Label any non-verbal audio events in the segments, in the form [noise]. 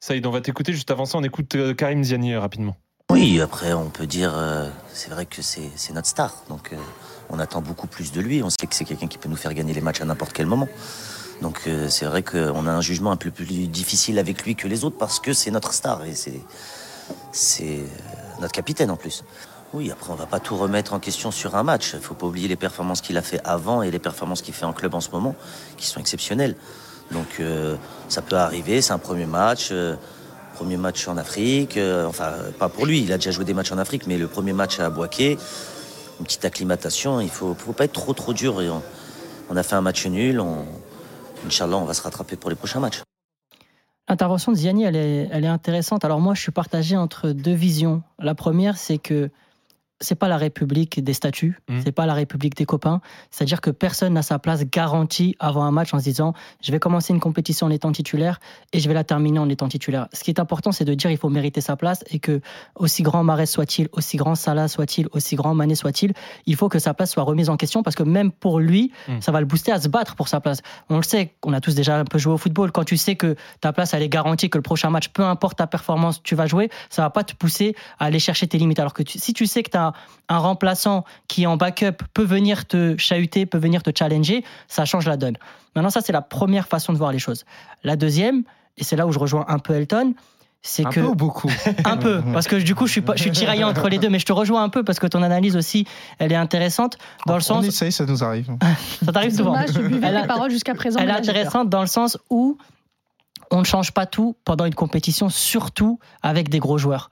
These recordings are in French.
Saïd, on va t'écouter. Juste avant ça, on écoute euh, Karim Ziani euh, rapidement. Oui, après, on peut dire, euh, c'est vrai que c'est notre star. Donc, on attend beaucoup plus de lui. On sait que c'est quelqu'un qui peut nous faire gagner les matchs à n'importe quel moment. Donc, c'est vrai qu'on a un jugement un peu plus difficile avec lui que les autres parce que c'est notre star et c'est notre capitaine en plus. Oui, après, on va pas tout remettre en question sur un match. Il faut pas oublier les performances qu'il a fait avant et les performances qu'il fait en club en ce moment, qui sont exceptionnelles. Donc, euh, ça peut arriver. C'est un premier match. euh, Premier match en Afrique, euh, enfin pas pour lui, il a déjà joué des matchs en Afrique, mais le premier match à Boaké, une petite acclimatation, il faut, faut pas être trop trop dur. On, a fait un match nul, on, Inch'Allah on va se rattraper pour les prochains matchs. L'intervention de Ziani, elle est intéressante. Alors moi, je suis partagé entre deux visions. La première, c'est que c'est pas la République des statuts, Mhm. c'est pas la République des copains. C'est-à-dire que personne n'a sa place garantie avant un match en se disant je vais commencer une compétition en étant titulaire et je vais la terminer en étant titulaire. Ce qui est important, c'est de dire il faut mériter sa place et que aussi grand Marais soit-il, aussi grand Salah soit-il, aussi grand Mané soit-il, il faut que sa place soit remise en question parce que même pour lui, Mhm. ça va le booster à se battre pour sa place. On le sait, on a tous déjà un peu joué au football. Quand tu sais que ta place elle est garantie, que le prochain match, peu importe ta performance, tu vas jouer, ça va pas te pousser à aller chercher tes limites. Alors que tu- si tu sais que tu as un remplaçant qui en backup peut venir te chahuter, peut venir te challenger, ça change la donne. Maintenant, ça c'est la première façon de voir les choses. La deuxième, et c'est là où je rejoins un peu Elton, c'est Un que peu ou beaucoup? Un peu, parce que du coup, je suis, pas, je suis tiraillé entre les deux, mais je te rejoins un peu parce que ton analyse aussi, elle est intéressante dans le On sens. essaye, ça nous arrive. [laughs] Ça t'arrive souvent. Dommage, je buvais Elle a- les paroles jusqu'à présent. Elle est intéressante dans le sens où on ne change pas tout pendant une compétition, surtout avec des gros joueurs.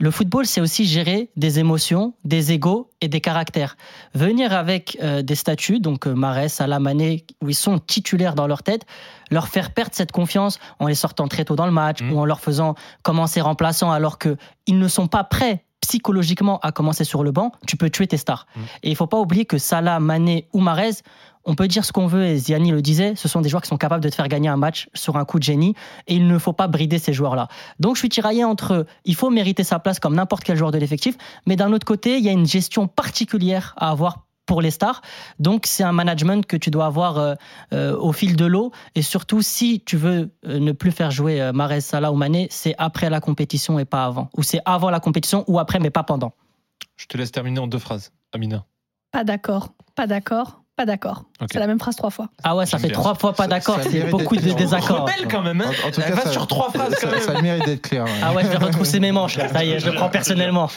Le football, c'est aussi gérer des émotions, des égaux et des caractères. Venir avec euh, des statuts, donc euh, Mahrez, Salah, Mané, où ils sont titulaires dans leur tête, leur faire perdre cette confiance en les sortant très tôt dans le match Mhm. ou en leur faisant commencer remplaçant alors qu'ils ne sont pas prêts psychologiquement à commencer sur le banc, tu peux tuer tes stars. Mhm. Et il faut pas oublier que Salah, Mané ou Mahrez, on peut dire ce qu'on veut, et Ziani le disait, ce sont des joueurs qui sont capables de te faire gagner un match sur un coup de génie, et il ne faut pas brider ces joueurs-là. Donc je suis tiraillé entre, il faut mériter sa place comme n'importe quel joueur de l'effectif, mais d'un autre côté, il y a une gestion particulière à avoir pour les stars. Donc c'est un management que tu dois avoir euh, euh, au fil de l'eau, et surtout si tu veux euh, ne plus faire jouer euh, Mahrez, Salah ou Mané, c'est après la compétition et pas avant, ou c'est avant la compétition ou après, mais pas pendant. Je te laisse terminer en deux phrases, Amina. Pas d'accord, pas d'accord, pas d'accord. C'est la même phrase trois fois. Ah ouais, ça fait bien. trois fois pas Ça- d'accord, ça c'est beaucoup de désaccords. Rebelle quand même, hein En, en tout cas, va ça, sur trois phrases quand ça, même. ça a le mérite d'être clair. ouais. Ah ouais, je vais retrousser mes manches. là. [laughs] Ça y est, je le prends personnellement.